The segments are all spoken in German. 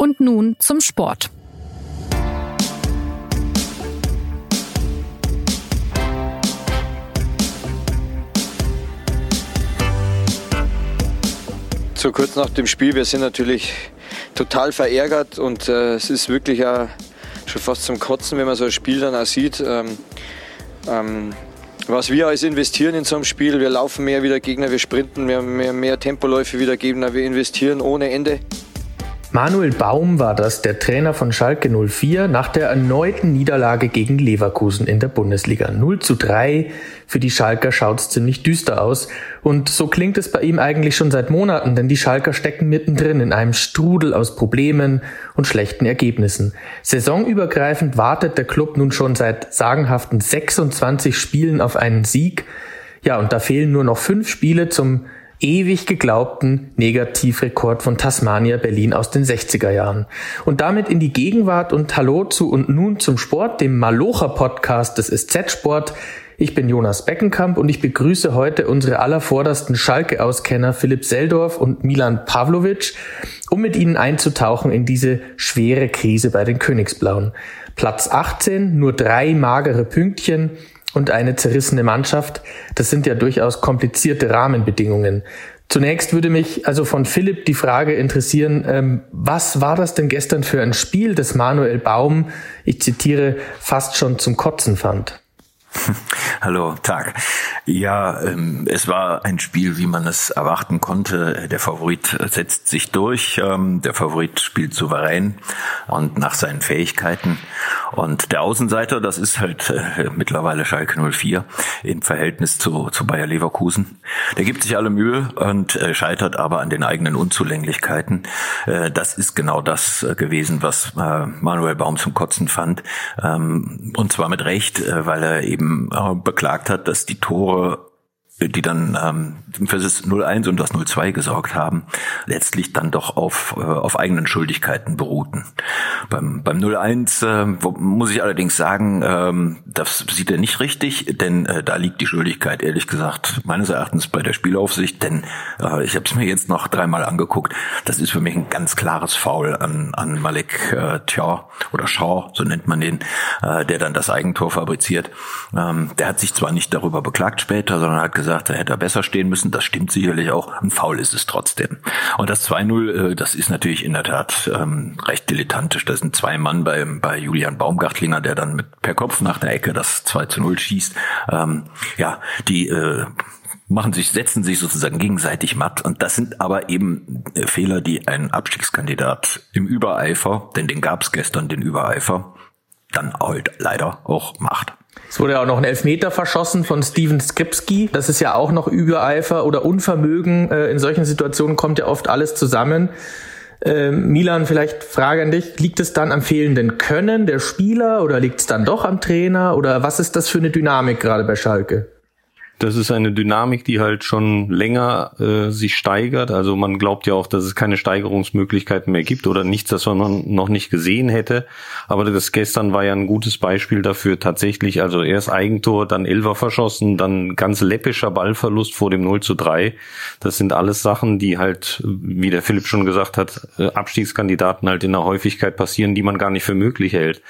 Und nun zum Sport. So kurz nach dem Spiel, wir sind natürlich total verärgert und äh, es ist wirklich ja schon fast zum Kotzen, wenn man so ein Spiel dann auch sieht. Ähm, ähm, was wir alles investieren in so einem Spiel, wir laufen mehr wie der Gegner, wir sprinten, wir haben mehr, mehr Tempoläufe wie der Gegner, wir investieren ohne Ende. Manuel Baum war das, der Trainer von Schalke 04, nach der erneuten Niederlage gegen Leverkusen in der Bundesliga. 0 zu 3. Für die Schalker schaut's ziemlich düster aus. Und so klingt es bei ihm eigentlich schon seit Monaten, denn die Schalker stecken mittendrin in einem Strudel aus Problemen und schlechten Ergebnissen. Saisonübergreifend wartet der Club nun schon seit sagenhaften 26 Spielen auf einen Sieg. Ja, und da fehlen nur noch fünf Spiele zum ewig geglaubten Negativrekord von Tasmania Berlin aus den 60er Jahren. Und damit in die Gegenwart und Hallo zu und nun zum Sport, dem Malocher Podcast des SZ Sport. Ich bin Jonas Beckenkamp und ich begrüße heute unsere allervordersten Schalke-Auskenner Philipp Seldorf und Milan Pavlovic, um mit ihnen einzutauchen in diese schwere Krise bei den Königsblauen. Platz 18, nur drei magere Pünktchen, und eine zerrissene Mannschaft, das sind ja durchaus komplizierte Rahmenbedingungen. Zunächst würde mich also von Philipp die Frage interessieren, ähm, was war das denn gestern für ein Spiel, das Manuel Baum, ich zitiere, fast schon zum Kotzen fand? Hallo, Tag. Ja, ähm, es war ein Spiel, wie man es erwarten konnte. Der Favorit setzt sich durch. Ähm, der Favorit spielt souverän und nach seinen Fähigkeiten. Und der Außenseiter, das ist halt äh, mittlerweile Schalke 04 im Verhältnis zu, zu Bayer Leverkusen. Der gibt sich alle Mühe und äh, scheitert aber an den eigenen Unzulänglichkeiten. Äh, das ist genau das äh, gewesen, was äh, Manuel Baum zum Kotzen fand. Ähm, und zwar mit Recht, äh, weil er eben eben äh, beklagt hat, dass die Tore die dann ähm, für das 0-1 und das 0-2 gesorgt haben, letztlich dann doch auf, äh, auf eigenen Schuldigkeiten beruhten. Beim, beim 0-1 äh, muss ich allerdings sagen, ähm, das sieht er nicht richtig, denn äh, da liegt die Schuldigkeit ehrlich gesagt meines Erachtens bei der Spielaufsicht, denn äh, ich habe es mir jetzt noch dreimal angeguckt. Das ist für mich ein ganz klares Foul an, an Malek äh, Tja oder Shaw, so nennt man den, äh, der dann das Eigentor fabriziert. Ähm, der hat sich zwar nicht darüber beklagt später, sondern hat gesagt, gesagt, da hätte er besser stehen müssen. Das stimmt sicherlich auch. Ein Foul ist es trotzdem. Und das 2-0, äh, das ist natürlich in der Tat ähm, recht dilettantisch. Da sind zwei Mann bei, bei Julian Baumgartlinger, der dann mit per Kopf nach der Ecke das 2 0 schießt. Ähm, ja, die äh, machen sich, setzen sich sozusagen gegenseitig matt. Und das sind aber eben äh, Fehler, die ein Abstiegskandidat im Übereifer, denn den gab es gestern, den Übereifer, dann halt leider auch macht. Es wurde ja auch noch ein Elfmeter verschossen von Steven Skripski. Das ist ja auch noch Übereifer oder Unvermögen. Äh, in solchen Situationen kommt ja oft alles zusammen. Ähm, Milan, vielleicht Frage an dich. Liegt es dann am fehlenden Können der Spieler oder liegt es dann doch am Trainer? Oder was ist das für eine Dynamik gerade bei Schalke? Das ist eine Dynamik, die halt schon länger äh, sich steigert. Also man glaubt ja auch, dass es keine Steigerungsmöglichkeiten mehr gibt oder nichts, das man noch nicht gesehen hätte. Aber das gestern war ja ein gutes Beispiel dafür tatsächlich. Also erst Eigentor, dann Elfer verschossen, dann ganz läppischer Ballverlust vor dem 0 zu 3. Das sind alles Sachen, die halt, wie der Philipp schon gesagt hat, äh, Abstiegskandidaten halt in der Häufigkeit passieren, die man gar nicht für möglich hält.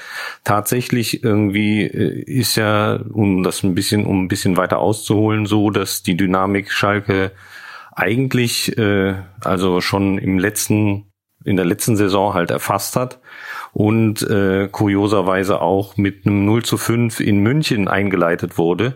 Tatsächlich irgendwie äh, ist ja, um das ein bisschen, um ein bisschen weiter auszuholen, holen, so dass die Dynamik Schalke eigentlich äh, also schon im letzten in der letzten Saison halt erfasst hat und äh, kurioserweise auch mit einem 0 zu 5 in München eingeleitet wurde,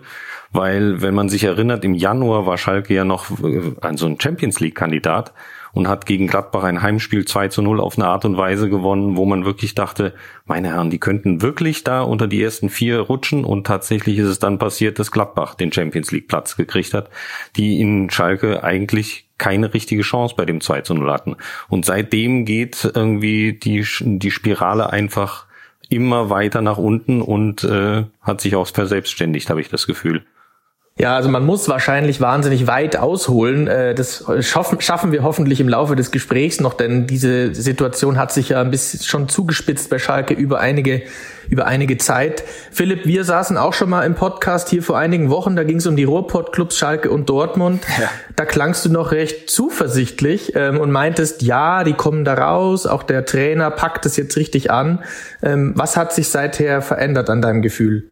weil wenn man sich erinnert, im Januar war Schalke ja noch äh, so ein Champions League Kandidat und hat gegen Gladbach ein Heimspiel 2 zu 0 auf eine Art und Weise gewonnen, wo man wirklich dachte, meine Herren, die könnten wirklich da unter die ersten vier rutschen und tatsächlich ist es dann passiert, dass Gladbach den Champions League Platz gekriegt hat, die in Schalke eigentlich keine richtige Chance bei dem 2 zu 0 hatten. Und seitdem geht irgendwie die, die Spirale einfach immer weiter nach unten und äh, hat sich auch verselbstständigt, habe ich das Gefühl. Ja, also man muss wahrscheinlich wahnsinnig weit ausholen. Äh, das schaffen wir hoffentlich im Laufe des Gesprächs noch, denn diese Situation hat sich ja ein bisschen schon zugespitzt bei Schalke über einige, über einige Zeit. Philipp, wir saßen auch schon mal im Podcast hier vor einigen Wochen, da ging es um die Ruhrpott-Clubs Schalke und Dortmund. Ja. Da klangst du noch recht zuversichtlich ähm, und meintest, ja, die kommen da raus, auch der Trainer packt es jetzt richtig an. Ähm, was hat sich seither verändert an deinem Gefühl?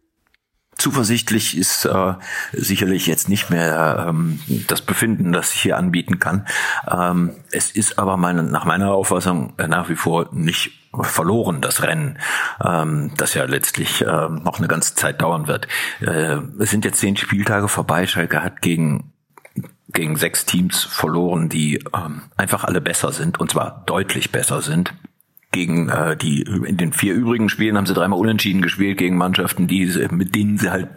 Zuversichtlich ist äh, sicherlich jetzt nicht mehr ähm, das Befinden, das ich hier anbieten kann. Ähm, es ist aber meine, nach meiner Auffassung nach wie vor nicht verloren, das Rennen, ähm, das ja letztlich äh, noch eine ganze Zeit dauern wird. Äh, es sind jetzt zehn Spieltage vorbei. Schalke hat gegen gegen sechs Teams verloren, die ähm, einfach alle besser sind, und zwar deutlich besser sind gegen äh, die in den vier übrigen Spielen haben sie dreimal unentschieden gespielt gegen Mannschaften, die mit denen sie halt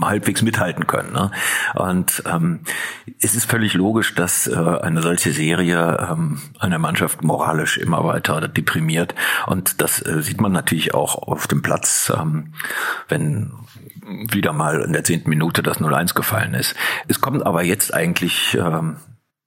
halbwegs mithalten können. Ne? Und ähm, es ist völlig logisch, dass äh, eine solche Serie ähm, eine Mannschaft moralisch immer weiter deprimiert. Und das äh, sieht man natürlich auch auf dem Platz, ähm, wenn wieder mal in der zehnten Minute das 0-1 gefallen ist. Es kommt aber jetzt eigentlich ähm,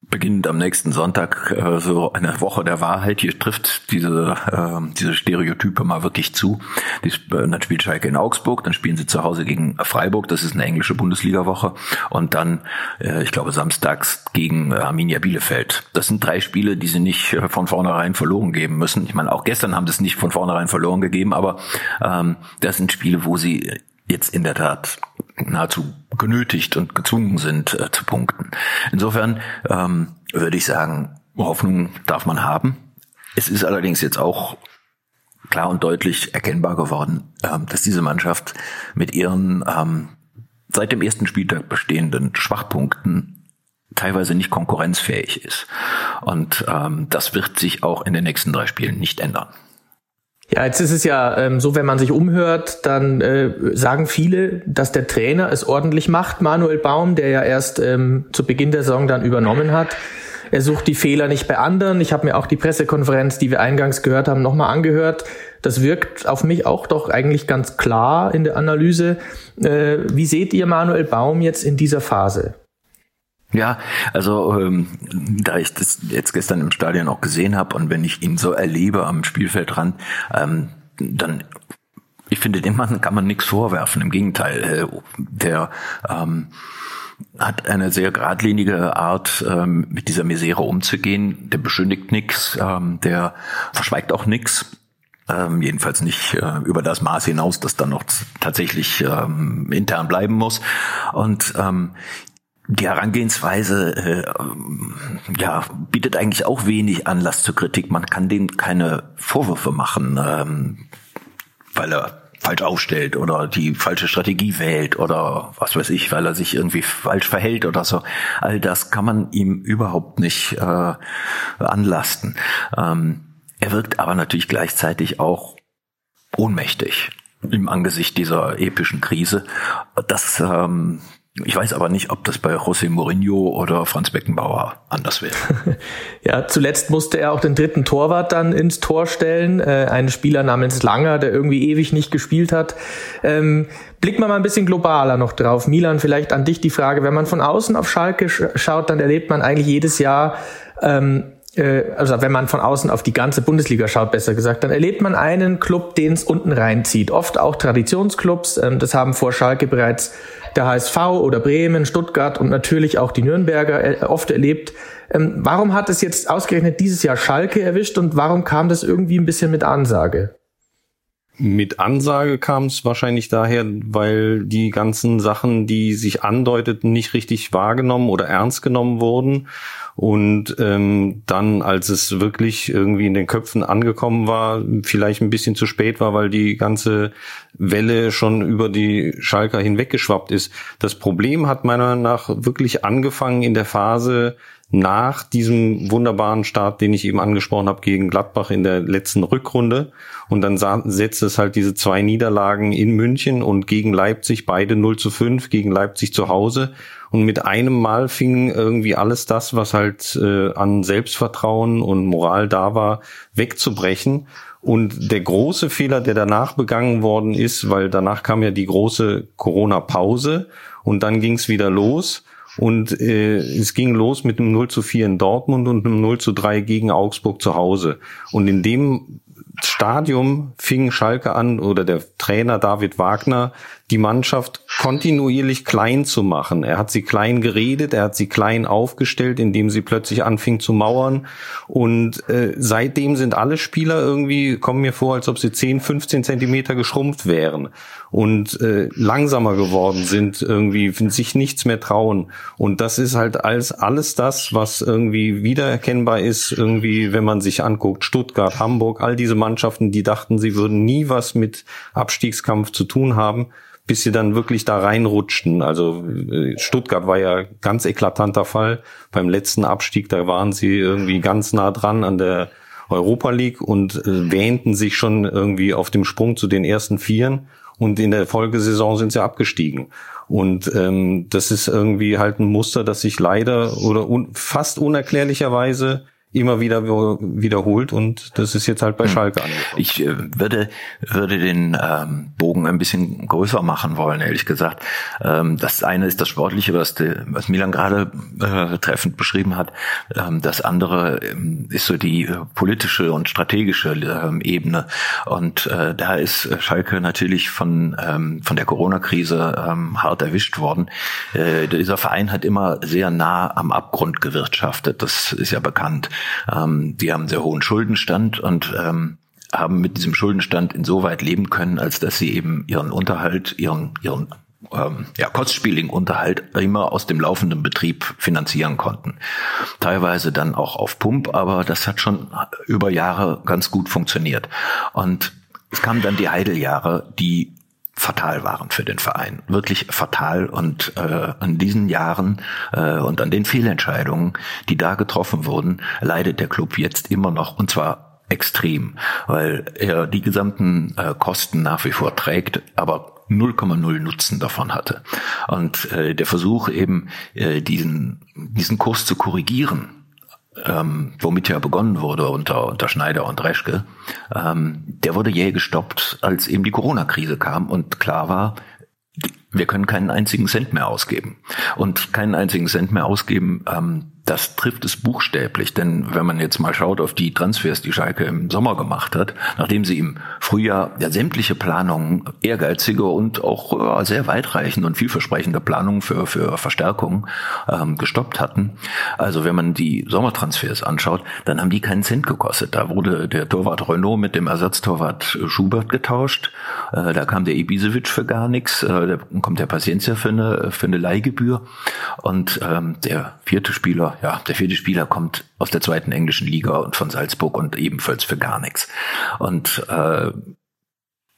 beginnend am nächsten Sonntag äh, so eine Woche der Wahrheit. Hier trifft diese, äh, diese Stereotype mal wirklich zu. Die, äh, dann spielt Schalke in Augsburg, dann spielen sie zu Hause gegen Freiburg, das ist eine englische Bundesliga-Woche. Und dann, äh, ich glaube, samstags gegen äh, Arminia Bielefeld. Das sind drei Spiele, die sie nicht äh, von vornherein verloren geben müssen. Ich meine, auch gestern haben sie es nicht von vornherein verloren gegeben, aber ähm, das sind Spiele, wo sie jetzt in der Tat nahezu genötigt und gezwungen sind äh, zu punkten. Insofern ähm, würde ich sagen, Hoffnung darf man haben. Es ist allerdings jetzt auch klar und deutlich erkennbar geworden, ähm, dass diese Mannschaft mit ihren ähm, seit dem ersten Spieltag bestehenden Schwachpunkten teilweise nicht konkurrenzfähig ist. Und ähm, das wird sich auch in den nächsten drei Spielen nicht ändern. Ja, jetzt ist es ja ähm, so, wenn man sich umhört, dann äh, sagen viele, dass der Trainer es ordentlich macht, Manuel Baum, der ja erst ähm, zu Beginn der Saison dann übernommen hat. Er sucht die Fehler nicht bei anderen. Ich habe mir auch die Pressekonferenz, die wir eingangs gehört haben, nochmal angehört. Das wirkt auf mich auch doch eigentlich ganz klar in der Analyse. Äh, wie seht ihr Manuel Baum jetzt in dieser Phase? Ja, also ähm, da ich das jetzt gestern im Stadion auch gesehen habe und wenn ich ihn so erlebe am Spielfeldrand, ähm, dann ich finde, dem Mann kann man nichts vorwerfen. Im Gegenteil, äh, der ähm, hat eine sehr geradlinige Art, ähm, mit dieser Misere umzugehen. Der beschönigt nichts, ähm, der verschweigt auch nichts. Ähm, jedenfalls nicht äh, über das Maß hinaus, das dann noch tatsächlich ähm, intern bleiben muss. Und ähm, die Herangehensweise äh, ja, bietet eigentlich auch wenig Anlass zur Kritik. Man kann dem keine Vorwürfe machen, ähm, weil er falsch aufstellt oder die falsche Strategie wählt oder was weiß ich, weil er sich irgendwie falsch verhält oder so. All das kann man ihm überhaupt nicht äh, anlasten. Ähm, er wirkt aber natürlich gleichzeitig auch ohnmächtig im Angesicht dieser epischen Krise. Das ähm, ich weiß aber nicht, ob das bei José Mourinho oder Franz Beckenbauer anders wäre. ja, zuletzt musste er auch den dritten Torwart dann ins Tor stellen. Äh, einen Spieler namens Langer, der irgendwie ewig nicht gespielt hat. Ähm, blicken mal ein bisschen globaler noch drauf. Milan, vielleicht an dich die Frage. Wenn man von außen auf Schalke schaut, dann erlebt man eigentlich jedes Jahr ähm, äh, also wenn man von außen auf die ganze Bundesliga schaut, besser gesagt, dann erlebt man einen Club, den es unten reinzieht. Oft auch Traditionsclubs. Ähm, das haben vor Schalke bereits der HSV oder Bremen, Stuttgart und natürlich auch die Nürnberger äh, oft erlebt. Ähm, warum hat es jetzt ausgerechnet dieses Jahr Schalke erwischt und warum kam das irgendwie ein bisschen mit Ansage? Mit Ansage kam es wahrscheinlich daher, weil die ganzen Sachen, die sich andeuteten, nicht richtig wahrgenommen oder ernst genommen wurden. Und ähm, dann, als es wirklich irgendwie in den Köpfen angekommen war, vielleicht ein bisschen zu spät war, weil die ganze Welle schon über die Schalker hinweggeschwappt ist. Das Problem hat meiner Meinung nach wirklich angefangen in der Phase, nach diesem wunderbaren Start, den ich eben angesprochen habe gegen Gladbach in der letzten Rückrunde. Und dann setzt es halt diese zwei Niederlagen in München und gegen Leipzig, beide 0 zu 5, gegen Leipzig zu Hause. Und mit einem Mal fing irgendwie alles das, was halt äh, an Selbstvertrauen und Moral da war, wegzubrechen. Und der große Fehler, der danach begangen worden ist, weil danach kam ja die große Corona-Pause und dann ging es wieder los. Und äh, es ging los mit einem 0 zu 4 in Dortmund und einem 0 zu 3 gegen Augsburg zu Hause. Und in dem Stadium fing Schalke an oder der Trainer David Wagner die Mannschaft kontinuierlich klein zu machen. Er hat sie klein geredet, er hat sie klein aufgestellt, indem sie plötzlich anfing zu mauern. Und äh, seitdem sind alle Spieler irgendwie, kommen mir vor, als ob sie 10, 15 Zentimeter geschrumpft wären und äh, langsamer geworden sind, irgendwie sich nichts mehr trauen. Und das ist halt als alles das, was irgendwie wiedererkennbar ist, irgendwie, wenn man sich anguckt, Stuttgart, Hamburg, all diese Mannschaften, die dachten, sie würden nie was mit Abstiegskampf zu tun haben bis sie dann wirklich da reinrutschten. Also äh, Stuttgart war ja ganz eklatanter Fall. Beim letzten Abstieg, da waren sie irgendwie ganz nah dran an der Europa League und äh, wähnten sich schon irgendwie auf dem Sprung zu den ersten Vieren. Und in der Folgesaison sind sie abgestiegen. Und ähm, das ist irgendwie halt ein Muster, das sich leider oder un fast unerklärlicherweise immer wieder wiederholt und das ist jetzt halt bei hm. Schalke angekommen. Ich äh, würde, würde den ähm, Bogen ein bisschen größer machen wollen, ehrlich gesagt. Ähm, das eine ist das Sportliche, was, de, was Milan gerade äh, treffend beschrieben hat. Ähm, das andere ähm, ist so die äh, politische und strategische ähm, Ebene. Und äh, da ist Schalke natürlich von, ähm, von der Corona-Krise ähm, hart erwischt worden. Äh, dieser Verein hat immer sehr nah am Abgrund gewirtschaftet. Das ist ja bekannt. Ähm, die haben einen sehr hohen Schuldenstand und ähm, haben mit diesem Schuldenstand insoweit leben können, als dass sie eben ihren Unterhalt, ihren, ihren ähm, ja, kostspieligen Unterhalt immer aus dem laufenden Betrieb finanzieren konnten. Teilweise dann auch auf Pump, aber das hat schon über Jahre ganz gut funktioniert. Und es kamen dann die Heideljahre, die fatal waren für den Verein. Wirklich fatal. Und äh, an diesen Jahren äh, und an den Fehlentscheidungen, die da getroffen wurden, leidet der Club jetzt immer noch. Und zwar extrem, weil er die gesamten äh, Kosten nach wie vor trägt, aber 0,0 Nutzen davon hatte. Und äh, der Versuch eben, äh, diesen, diesen Kurs zu korrigieren, ähm, womit ja begonnen wurde unter, unter Schneider und Reschke, ähm, der wurde jäh gestoppt, als eben die Corona-Krise kam und klar war, wir können keinen einzigen Cent mehr ausgeben. Und keinen einzigen Cent mehr ausgeben, ähm, das trifft es buchstäblich, denn wenn man jetzt mal schaut auf die Transfers, die Schalke im Sommer gemacht hat, nachdem sie im Frühjahr ja sämtliche Planungen, ehrgeizige und auch ja, sehr weitreichende und vielversprechende Planungen für, für Verstärkung ähm, gestoppt hatten. Also wenn man die Sommertransfers anschaut, dann haben die keinen Cent gekostet. Da wurde der Torwart Renault mit dem Ersatztorwart Schubert getauscht. Äh, da kam der Ibisevic für gar nichts. Äh, da kommt der Paciencia für eine, für eine Leihgebühr. Und ähm, der vierte Spieler ja, der vierte Spieler kommt aus der zweiten englischen Liga und von Salzburg und ebenfalls für gar nichts. Und äh,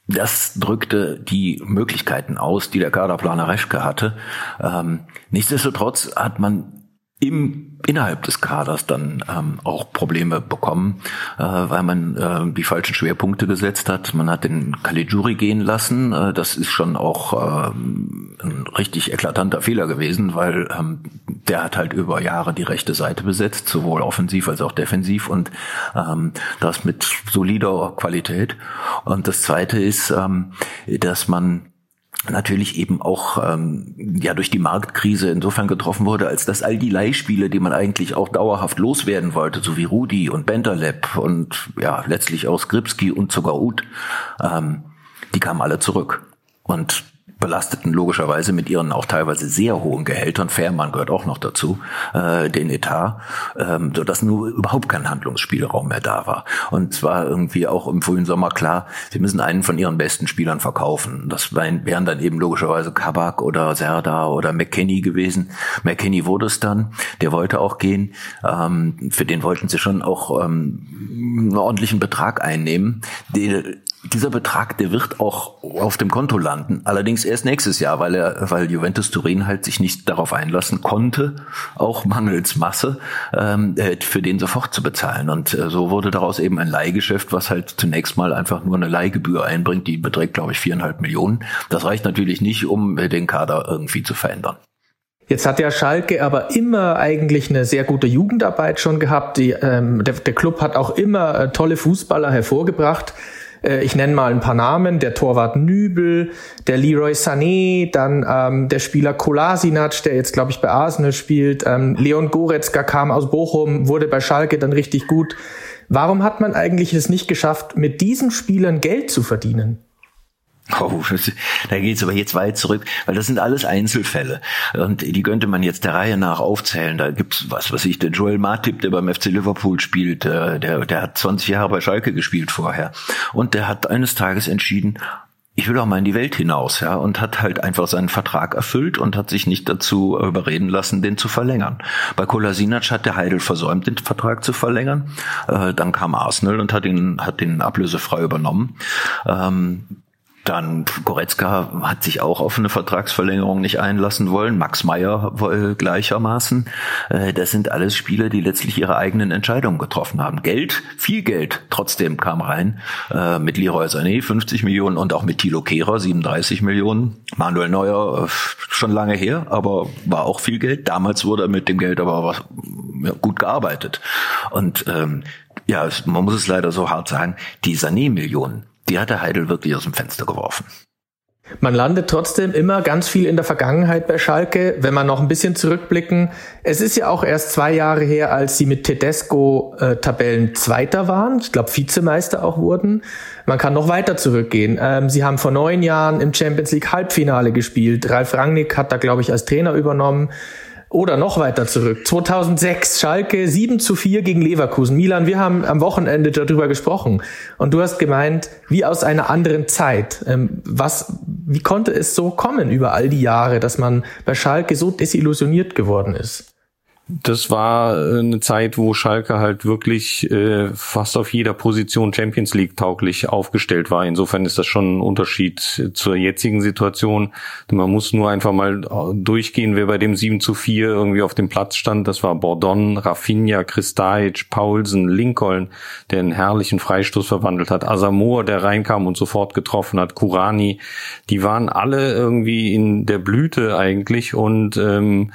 das drückte die Möglichkeiten aus, die der Kaderplaner Reschke hatte. Ähm, nichtsdestotrotz hat man im innerhalb des Kaders dann ähm, auch Probleme bekommen, äh, weil man äh, die falschen Schwerpunkte gesetzt hat. Man hat den Caligiuri gehen lassen. Äh, das ist schon auch ähm, ein richtig eklatanter Fehler gewesen, weil ähm, der hat halt über Jahre die rechte Seite besetzt, sowohl offensiv als auch defensiv und ähm, das mit solider Qualität. Und das Zweite ist, ähm, dass man natürlich eben auch ähm, ja durch die Marktkrise insofern getroffen wurde, als dass all die Leihspiele, die man eigentlich auch dauerhaft loswerden wollte, so wie Rudi und Benderleb und ja letztlich auch Skripski und sogar Uth, ähm, die kamen alle zurück. Und belasteten logischerweise mit ihren auch teilweise sehr hohen Gehältern, Fährmann gehört auch noch dazu, äh, den Etat, ähm, sodass nur überhaupt kein Handlungsspielraum mehr da war. Und zwar irgendwie auch im frühen Sommer klar, sie müssen einen von ihren besten Spielern verkaufen. Das wären dann eben logischerweise Kabak oder Serda oder McKenny gewesen. McKenny wurde es dann, der wollte auch gehen. Ähm, für den wollten sie schon auch ähm, einen ordentlichen Betrag einnehmen. Den, dieser Betrag, der wird auch auf dem Konto landen. Allerdings erst nächstes Jahr, weil er, weil Juventus Turin halt sich nicht darauf einlassen konnte, auch mangels Masse, ähm, äh, für den sofort zu bezahlen. Und äh, so wurde daraus eben ein Leihgeschäft, was halt zunächst mal einfach nur eine Leihgebühr einbringt, die beträgt, glaube ich, viereinhalb Millionen. Das reicht natürlich nicht, um den Kader irgendwie zu verändern. Jetzt hat ja Schalke aber immer eigentlich eine sehr gute Jugendarbeit schon gehabt. Die, ähm, der, der Club hat auch immer äh, tolle Fußballer hervorgebracht. Äh, ich nenne mal ein paar Namen. Der Torwart Nübel, der Leroy Sané, dann ähm, der Spieler Kolasinac, der jetzt, glaube ich, bei Arsenal spielt. Ähm, Leon Goretzka kam aus Bochum, wurde bei Schalke dann richtig gut. Warum hat man eigentlich es nicht geschafft, mit diesen Spielern Geld zu verdienen? Oh, da geht's aber jetzt weit zurück, weil das sind alles Einzelfälle und die könnte man jetzt der Reihe nach aufzählen. Da gibt's was, was ich der Joel Matip, der beim FC Liverpool spielt, der, der, der hat 20 Jahre bei Schalke gespielt vorher und der hat eines Tages entschieden, ich will auch mal in die Welt hinaus, ja, und hat halt einfach seinen Vertrag erfüllt und hat sich nicht dazu überreden lassen, den zu verlängern. Bei Kolasinac hat der Heidel versäumt, den Vertrag zu verlängern. Äh, dann kam Arsenal und hat ihn, hat den ablösefrei übernommen. Ähm, dann Goretzka hat sich auch auf eine Vertragsverlängerung nicht einlassen wollen. Max Meyer gleichermaßen. Äh, das sind alles Spieler, die letztlich ihre eigenen Entscheidungen getroffen haben. Geld, viel Geld trotzdem kam rein. Äh, mit Leroy Sané 50 Millionen und auch mit Thilo Kehrer 37 Millionen. Manuel Neuer äh, schon lange her, aber war auch viel Geld. Damals wurde mit dem Geld aber was, gut gearbeitet. Und ähm, ja, man muss es leider so hart sagen, die Sané-Millionen, die hat der Heidel wirklich aus dem Fenster geworfen. Man landet trotzdem immer ganz viel in der Vergangenheit bei Schalke, wenn man noch ein bisschen zurückblicken. Es ist ja auch erst zwei Jahre her, als sie mit Tedesco äh, Tabellen Zweiter waren. Ich glaube, Vizemeister auch wurden. Man kann noch weiter zurückgehen. Ähm, sie haben vor neun Jahren im Champions League Halbfinale gespielt. Ralf Rangnick hat da, glaube ich, als Trainer übernommen. Oder noch weiter zurück. 2006, Schalke 7 zu 4 gegen Leverkusen. Milan, wir haben am Wochenende darüber gesprochen. Und du hast gemeint, wie aus einer anderen Zeit. Ähm, was, wie konnte es so kommen über all die Jahre, dass man bei Schalke so desillusioniert geworden ist? Das war äh, eine Zeit, wo Schalke halt wirklich äh, fast auf jeder Position Champions League tauglich aufgestellt war. Insofern ist das schon ein Unterschied zur jetzigen Situation. Man muss nur einfach mal äh, durchgehen, wer bei dem 7 zu 4 irgendwie auf dem Platz stand. Das war Bordon, Rafinha, Kristajic, Paulsen, Lincoln, der einen herrlichen Freistoß verwandelt hat, Asamoah, der reinkam und sofort getroffen hat, Kurani. Die waren alle irgendwie in der Blüte eigentlich und ähm,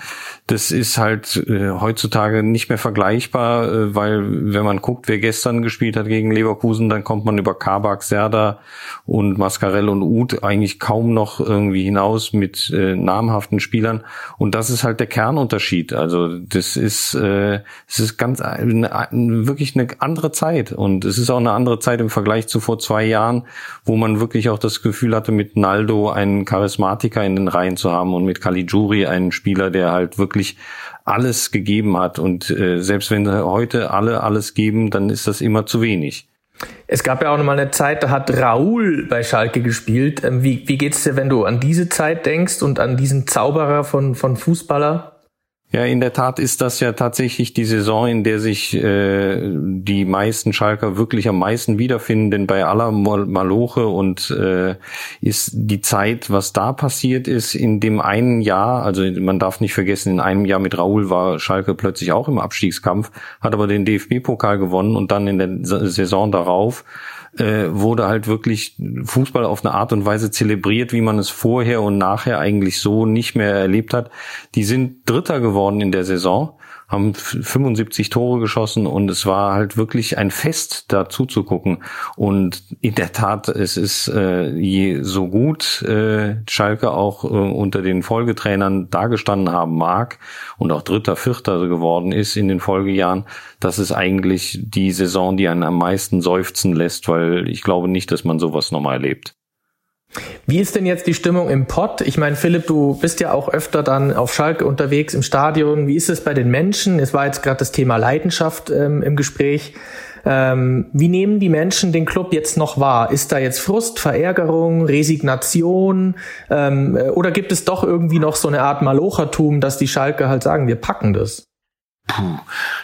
das ist halt äh, heutzutage nicht mehr vergleichbar, äh, weil wenn man guckt, wer gestern gespielt hat gegen Leverkusen, dann kommt man über Kabak, Serda und Mascarell und Uth eigentlich kaum noch irgendwie hinaus mit äh, namhaften Spielern. Und das ist halt der Kernunterschied. Also das ist, äh, es ist ganz eine, wirklich eine andere Zeit. Und es ist auch eine andere Zeit im Vergleich zu vor zwei Jahren, wo man wirklich auch das Gefühl hatte, mit Naldo einen Charismatiker in den Reihen zu haben und mit Caligiuri einen Spieler, der halt wirklich alles gegeben hat. Und äh, selbst wenn heute alle alles geben, dann ist das immer zu wenig. Es gab ja auch noch mal eine Zeit, da hat Raoul bei Schalke gespielt. Ähm, wie, wie geht's dir, wenn du an diese Zeit denkst und an diesen Zauberer von, von Fußballer? Ja, in der Tat ist das ja tatsächlich die Saison, in der sich äh, die meisten Schalker wirklich am meisten wiederfinden, denn bei aller Maloche und äh, ist die Zeit, was da passiert ist, in dem einen Jahr, also man darf nicht vergessen, in einem Jahr mit Raoul war Schalke plötzlich auch im Abstiegskampf, hat aber den DFB-Pokal gewonnen und dann in der Saison darauf äh, wurde halt wirklich Fußball auf eine Art und Weise zelebriert, wie man es vorher und nachher eigentlich so nicht mehr erlebt hat. Die sind Dritter geworden in der Saison haben 75 Tore geschossen und es war halt wirklich ein Fest, da zuzugucken. Und in der Tat, es ist äh, je so gut äh, Schalke auch äh, unter den Folgetrainern dargestanden haben mag und auch Dritter, Vierter geworden ist in den Folgejahren, das ist eigentlich die Saison, die einen am meisten seufzen lässt, weil ich glaube nicht, dass man sowas nochmal erlebt. Wie ist denn jetzt die Stimmung im Pott? Ich meine, Philipp, du bist ja auch öfter dann auf Schalke unterwegs im Stadion. Wie ist es bei den Menschen? Es war jetzt gerade das Thema Leidenschaft ähm, im Gespräch. Ähm, wie nehmen die Menschen den Club jetzt noch wahr? Ist da jetzt Frust, Verärgerung, Resignation? Ähm, äh, oder gibt es doch irgendwie noch so eine Art Malochertum, dass die Schalke halt sagen, wir packen das? Puh,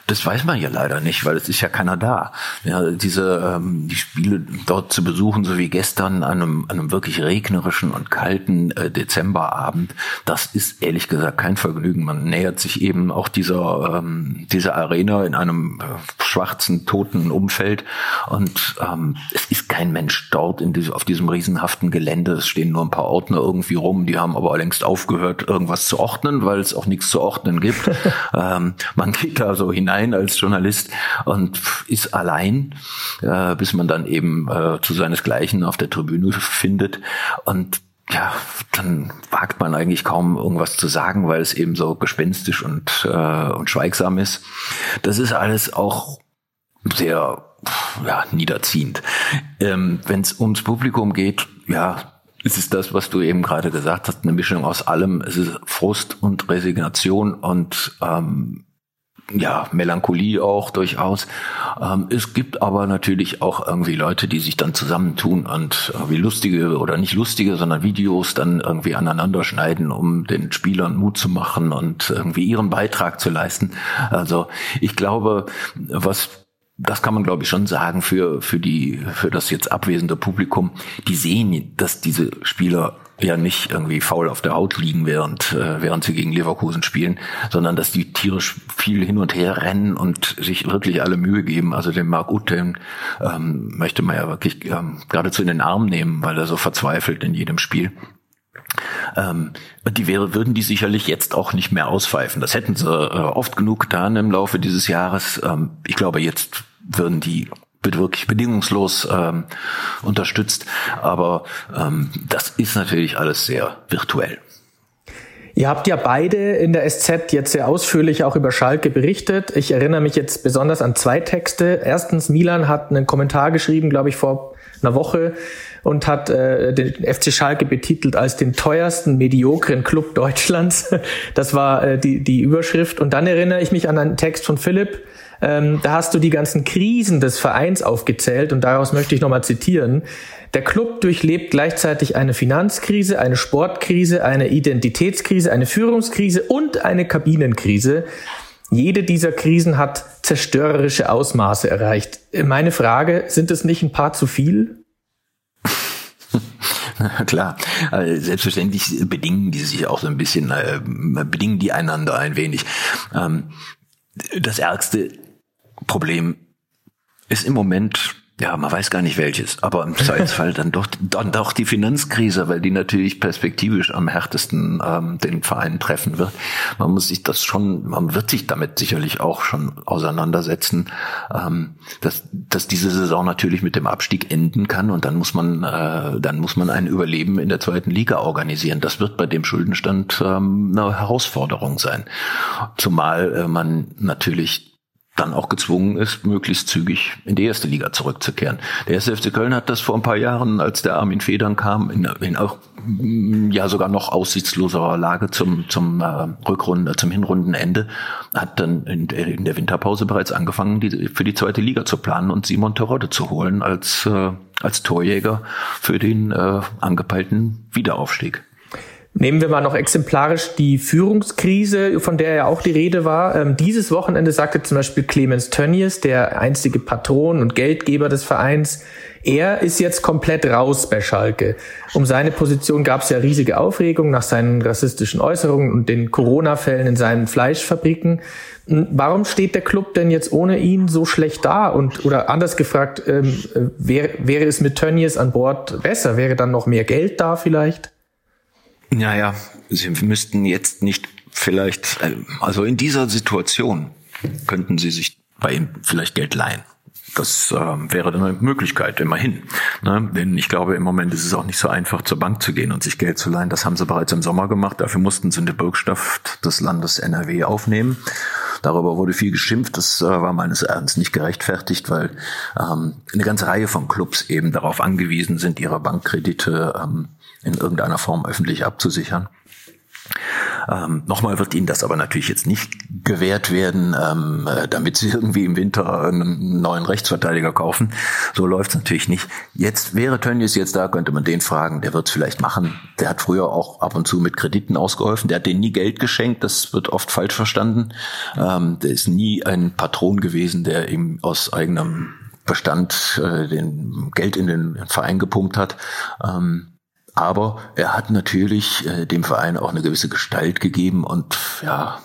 das weiß man ja leider nicht, weil es ist ja keiner da. Ja, diese ähm, die Spiele dort zu besuchen, so wie gestern an einem, an einem wirklich regnerischen und kalten äh, Dezemberabend, das ist ehrlich gesagt kein Vergnügen. Man nähert sich eben auch dieser ähm, dieser Arena in einem äh, schwarzen toten Umfeld und ähm, es ist kein Mensch dort in diese, auf diesem riesenhaften Gelände. Es stehen nur ein paar Ordner irgendwie rum, die haben aber längst aufgehört, irgendwas zu ordnen, weil es auch nichts zu ordnen gibt. ähm, man geht da so hinein als Journalist und ist allein, äh, bis man dann eben äh, zu seinesgleichen auf der Tribüne findet. Und ja, dann wagt man eigentlich kaum irgendwas zu sagen, weil es eben so gespenstisch und, äh, und schweigsam ist. Das ist alles auch sehr ja, niederziehend. Ähm, Wenn es ums Publikum geht, ja, es ist das, was du eben gerade gesagt hast, eine Mischung aus allem. Es ist Frust und Resignation und ähm, ja, Melancholie auch durchaus. Ähm, es gibt aber natürlich auch irgendwie Leute, die sich dann zusammentun und irgendwie lustige oder nicht lustige, sondern Videos dann irgendwie aneinander schneiden, um den Spielern Mut zu machen und irgendwie ihren Beitrag zu leisten. Also ich glaube, was das kann man glaube ich schon sagen für für die für das jetzt abwesende Publikum. Die sehen, dass diese Spieler ja nicht irgendwie faul auf der Haut liegen, während, äh, während sie gegen Leverkusen spielen, sondern dass die tierisch viel hin und her rennen und sich wirklich alle Mühe geben. Also den Marc Uth, ähm, möchte man ja wirklich ähm, geradezu in den Arm nehmen, weil er so verzweifelt in jedem Spiel. Ähm, die wäre, würden die sicherlich jetzt auch nicht mehr auspfeifen. Das hätten sie äh, oft genug getan im Laufe dieses Jahres. Ähm, ich glaube, jetzt würden die wird wirklich bedingungslos ähm, unterstützt. Aber ähm, das ist natürlich alles sehr virtuell. Ihr habt ja beide in der SZ jetzt sehr ausführlich auch über Schalke berichtet. Ich erinnere mich jetzt besonders an zwei Texte. Erstens, Milan hat einen Kommentar geschrieben, glaube ich, vor einer Woche und hat äh, den FC Schalke betitelt als den teuersten mediokren Club Deutschlands. Das war äh, die, die Überschrift. Und dann erinnere ich mich an einen Text von Philipp, ähm, da hast du die ganzen Krisen des Vereins aufgezählt und daraus möchte ich nochmal zitieren. Der Club durchlebt gleichzeitig eine Finanzkrise, eine Sportkrise, eine Identitätskrise, eine Führungskrise und eine Kabinenkrise. Jede dieser Krisen hat zerstörerische Ausmaße erreicht. Meine Frage, sind es nicht ein paar zu viel? Klar, also selbstverständlich bedingen die sich auch so ein bisschen, äh, bedingen die einander ein wenig. Ähm, das Ärgste Problem ist im Moment, ja, man weiß gar nicht welches, aber im Zweifelsfall dann doch, dann doch die Finanzkrise, weil die natürlich perspektivisch am härtesten ähm, den Verein treffen wird. Man muss sich das schon, man wird sich damit sicherlich auch schon auseinandersetzen, ähm, dass, dass diese Saison natürlich mit dem Abstieg enden kann und dann muss man, äh, dann muss man ein Überleben in der zweiten Liga organisieren. Das wird bei dem Schuldenstand ähm, eine Herausforderung sein. Zumal äh, man natürlich dann auch gezwungen ist, möglichst zügig in die erste Liga zurückzukehren. Der erste FC Köln hat das vor ein paar Jahren, als der Armin Federn kam, in, in auch mm, ja sogar noch aussichtsloserer Lage zum zum äh, Rückrunde, zum Hinrundenende, hat dann in, in, der Winterpause bereits angefangen, die, für die zweite Liga zu planen und Simon Terodde zu holen als äh, als Torjäger für den äh, angepeilten Wiederaufstieg. Nehmen wir mal noch exemplarisch die Führungskrise, von der ja auch die Rede war. Ähm, dieses Wochenende sagte zum Beispiel Clemens Tönnies, der einstige Patron und Geldgeber des Vereins, er ist jetzt komplett raus bei Schalke. Um seine Position gab es ja riesige Aufregung nach seinen rassistischen Äußerungen und den Corona-Fällen in seinen Fleischfabriken. Hm, warum steht der Club denn jetzt ohne ihn so schlecht da? Und oder anders gefragt, ähm, wäre, wäre es mit Tönnies an Bord besser? Wäre dann noch mehr Geld da vielleicht? Naja, Sie müssten jetzt nicht vielleicht, äh, also in dieser Situation könnten Sie sich bei ihm vielleicht Geld leihen. Das äh, wäre dann eine Möglichkeit, immerhin. Ne? Denn ich glaube, im Moment ist es auch nicht so einfach, zur Bank zu gehen und sich Geld zu leihen. Das haben sie bereits im Sommer gemacht. Dafür mussten sie eine Bürgschaft des Landes NRW aufnehmen. Darüber wurde viel geschimpft. Das äh, war meines Erachtens nicht gerechtfertigt, weil ähm, eine ganze Reihe von Clubs eben darauf angewiesen sind, ihre Bankkredite ähm, in irgendeiner Form öffentlich abzusichern. Ähm, nochmal wird ihnen das aber natürlich jetzt nicht gewährt werden, ähm, äh, damit sie irgendwie im Winter einen neuen Rechtsverteidiger kaufen. So läuft's natürlich nicht. Jetzt wäre Tönnies jetzt da, könnte man den fragen, der wird's vielleicht machen. Der hat früher auch ab und zu mit Krediten ausgeholfen. Der hat denen nie Geld geschenkt, das wird oft falsch verstanden. Ähm, der ist nie ein Patron gewesen, der ihm aus eigenem Bestand äh, den Geld in den Verein gepumpt hat. Ähm, aber er hat natürlich äh, dem Verein auch eine gewisse Gestalt gegeben und ja,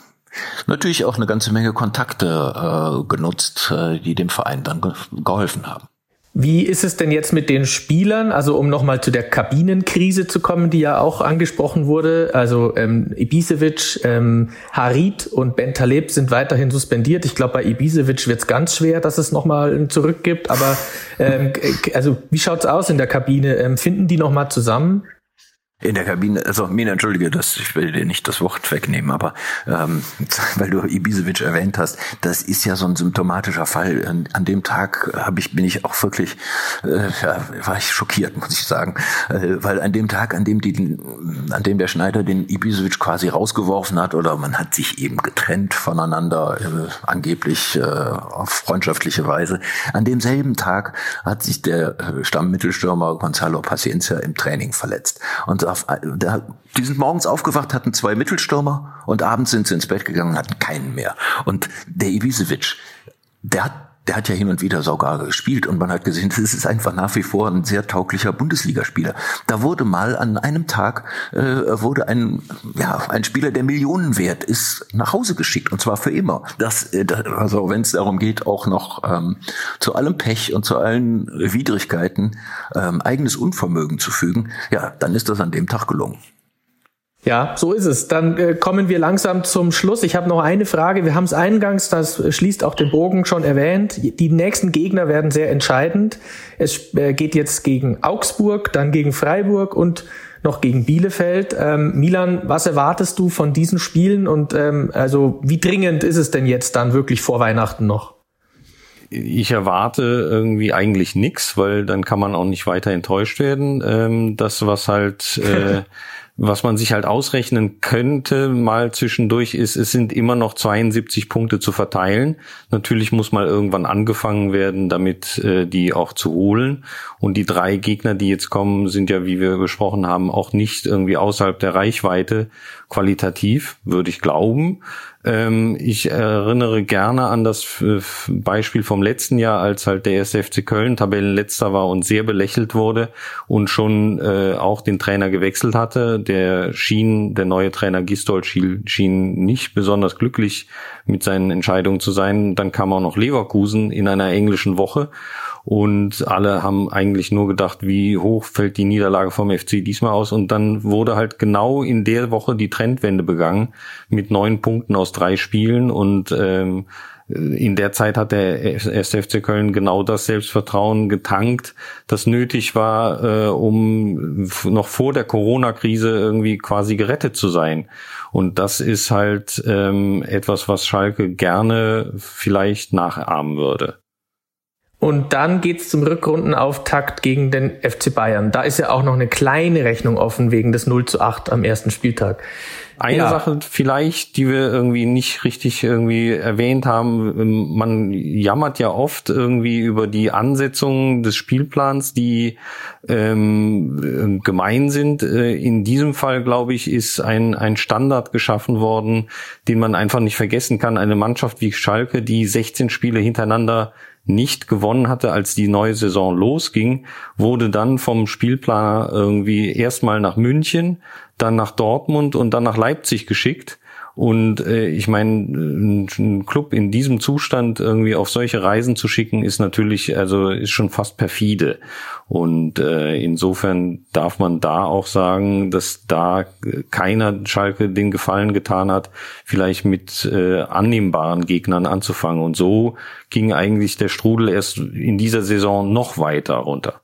natürlich auch eine ganze Menge Kontakte äh, genutzt, äh, die dem Verein dann ge geholfen haben. Wie ist es denn jetzt mit den Spielern? Also um nochmal zu der Kabinenkrise zu kommen, die ja auch angesprochen wurde. Also ähm, Ibisevic, ähm, Harit und Ben Taleb sind weiterhin suspendiert. Ich glaube, bei Ibisevic wird es ganz schwer, dass es nochmal ein Zurück gibt. Aber ähm, also wie schaut's aus in der Kabine? Ähm, finden die nochmal zusammen? In der Kabine, also Mina, entschuldige, dass ich will dir nicht das Wort wegnehmen, aber ähm, weil du Ibisevic erwähnt hast, das ist ja so ein symptomatischer Fall. An, an dem Tag habe ich bin ich auch wirklich, äh, ja, war ich schockiert, muss ich sagen, äh, weil an dem Tag, an dem die, an dem der Schneider den Ibisevic quasi rausgeworfen hat oder man hat sich eben getrennt voneinander, äh, angeblich äh, auf freundschaftliche Weise, an demselben Tag hat sich der äh, Stammmittelstürmer Gonzalo Paciencia im Training verletzt und auf, da, die sind morgens aufgewacht, hatten zwei Mittelstürmer und abends sind sie ins Bett gegangen hatten keinen mehr. Und der Ibisevic, der hat der hat ja hin und wieder sogar gespielt und man hat gesehen, das ist einfach nach wie vor ein sehr tauglicher Bundesligaspieler. Da wurde mal an einem Tag äh, wurde ein ja ein Spieler, der Millionen wert ist, nach Hause geschickt und zwar für immer. Das äh, also wenn es darum geht, auch noch ähm, zu allem Pech und zu allen Widrigkeiten ähm, eigenes Unvermögen zu fügen, ja, dann ist das an dem Tag gelungen. Ja, so ist es. Dann äh, kommen wir langsam zum Schluss. Ich habe noch eine Frage. Wir haben es eingangs, das schließt auch den Bogen schon erwähnt. Die nächsten Gegner werden sehr entscheidend. Es äh, geht jetzt gegen Augsburg, dann gegen Freiburg und noch gegen Bielefeld. Ähm, Milan, was erwartest du von diesen Spielen und ähm, also wie dringend ist es denn jetzt dann wirklich vor Weihnachten noch? ich erwarte irgendwie eigentlich nix, weil dann kann man auch nicht weiter enttäuscht werden. Ähm, das, was halt äh, Was man sich halt ausrechnen könnte mal zwischendurch ist, es sind immer noch 72 Punkte zu verteilen. Natürlich muss mal irgendwann angefangen werden, damit äh, die auch zu holen. Und die drei Gegner, die jetzt kommen, sind ja, wie wir besprochen haben, auch nicht irgendwie außerhalb der Reichweite qualitativ, würde ich glauben. Ähm, ich erinnere gerne an das Beispiel vom letzten Jahr, als halt der erste FC Köln Tabellenletzter war und sehr belächelt wurde und schon äh, auch den Trainer gewechselt hatte. Der schien, der neue Trainer Gistol schien, schien nicht besonders glücklich mit seinen Entscheidungen zu sein. Dann kam auch noch Leverkusen in einer englischen Woche und alle haben eigentlich nur gedacht, wie hoch fällt die Niederlage vom FC diesmal aus und dann wurde halt genau in der Woche die Trendwende begangen mit neun Punkten aus drei Spielen und ähm, in der Zeit hat der SFC Köln genau das Selbstvertrauen getankt, das nötig war, äh, um noch vor der Corona-Krise irgendwie quasi gerettet zu sein. Und das ist halt ähm, etwas, was Schalke gerne vielleicht nachahmen würde. Und dann geht's zum Rückrundenauftakt gegen den FC Bayern. Da ist ja auch noch eine kleine Rechnung offen wegen des 0 zu 8 am ersten Spieltag. Eine ja. Sache vielleicht, die wir irgendwie nicht richtig irgendwie erwähnt haben, man jammert ja oft irgendwie über die Ansetzungen des Spielplans, die ähm, gemein sind. Äh, in diesem Fall, glaube ich, ist ein, ein Standard geschaffen worden, den man einfach nicht vergessen kann. Eine Mannschaft wie Schalke, die 16 Spiele hintereinander nicht gewonnen hatte, als die neue Saison losging, wurde dann vom Spielplaner irgendwie erstmal nach München, dann nach Dortmund und dann nach Leipzig geschickt. Und äh, ich meine, ein Club in diesem Zustand irgendwie auf solche Reisen zu schicken, ist natürlich, also ist schon fast perfide. Und äh, insofern darf man da auch sagen, dass da keiner Schalke den Gefallen getan hat, vielleicht mit äh, annehmbaren Gegnern anzufangen. Und so ging eigentlich der Strudel erst in dieser Saison noch weiter runter.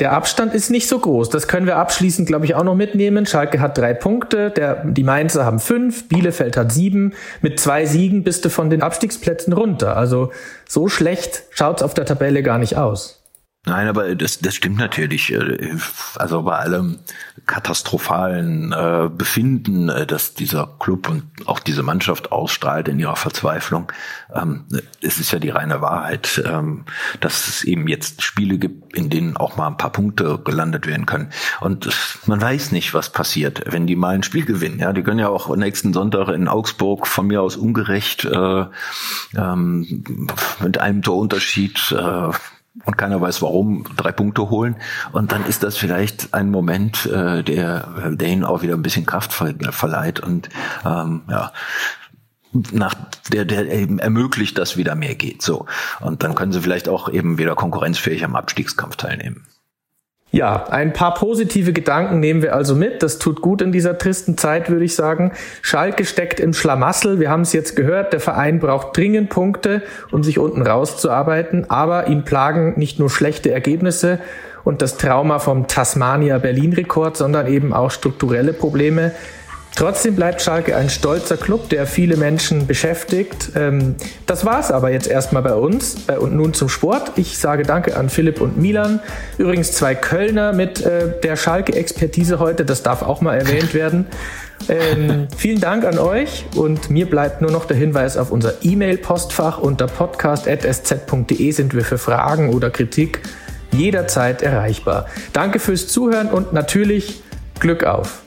Der Abstand ist nicht so groß. Das können wir abschließend, glaube ich, auch noch mitnehmen. Schalke hat drei Punkte, der, die Mainzer haben fünf, Bielefeld hat sieben. Mit zwei Siegen bist du von den Abstiegsplätzen runter. Also so schlecht schaut's auf der Tabelle gar nicht aus. Nein, aber das, das stimmt natürlich. Äh, also bei allem katastrophalen äh, Befinden, äh, dass dieser Club und auch diese Mannschaft ausstrahlt in ihrer Verzweiflung, ähm, es ist ja die reine Wahrheit, ähm, dass es eben jetzt Spiele gibt, in denen auch mal ein paar Punkte gelandet werden können. Und man weiß nicht, was passiert, wenn die mal ein Spiel gewinnen. Ja, die können ja auch nächsten Sonntag in Augsburg von mir aus ungerecht äh, ähm, mit einem Torunterschied äh, und keiner weiß warum, drei Punkte holen. Und dann ist das vielleicht ein Moment, äh, der, der ihnen auch wieder ein bisschen Kraft verleiht und ähm, ja, nach der, der eben ermöglicht, dass wieder mehr geht. So. Und dann können sie vielleicht auch eben wieder konkurrenzfähig am Abstiegskampf teilnehmen. Ja, ein paar positive Gedanken nehmen wir also mit. Das tut gut in dieser tristen Zeit, würde ich sagen. Schalke steckt im Schlamassel. Wir haben es jetzt gehört. Der Verein braucht dringend Punkte, um sich unten rauszuarbeiten. Aber ihn plagen nicht nur schlechte Ergebnisse und das Trauma vom Tasmania Berlin Rekord, sondern eben auch strukturelle Probleme. Trotzdem bleibt Schalke ein stolzer Club, der viele Menschen beschäftigt. Ähm, das war's aber jetzt erstmal bei uns. Und nun zum Sport. Ich sage Danke an Philipp und Milan. Übrigens zwei Kölner mit äh, der Schalke-Expertise heute. Das darf auch mal erwähnt werden. Ähm, vielen Dank an euch und mir bleibt nur noch der Hinweis auf unser E-Mail-Postfach unter podcast.sz.de sind wir für Fragen oder Kritik jederzeit erreichbar. Danke fürs Zuhören und natürlich Glück auf!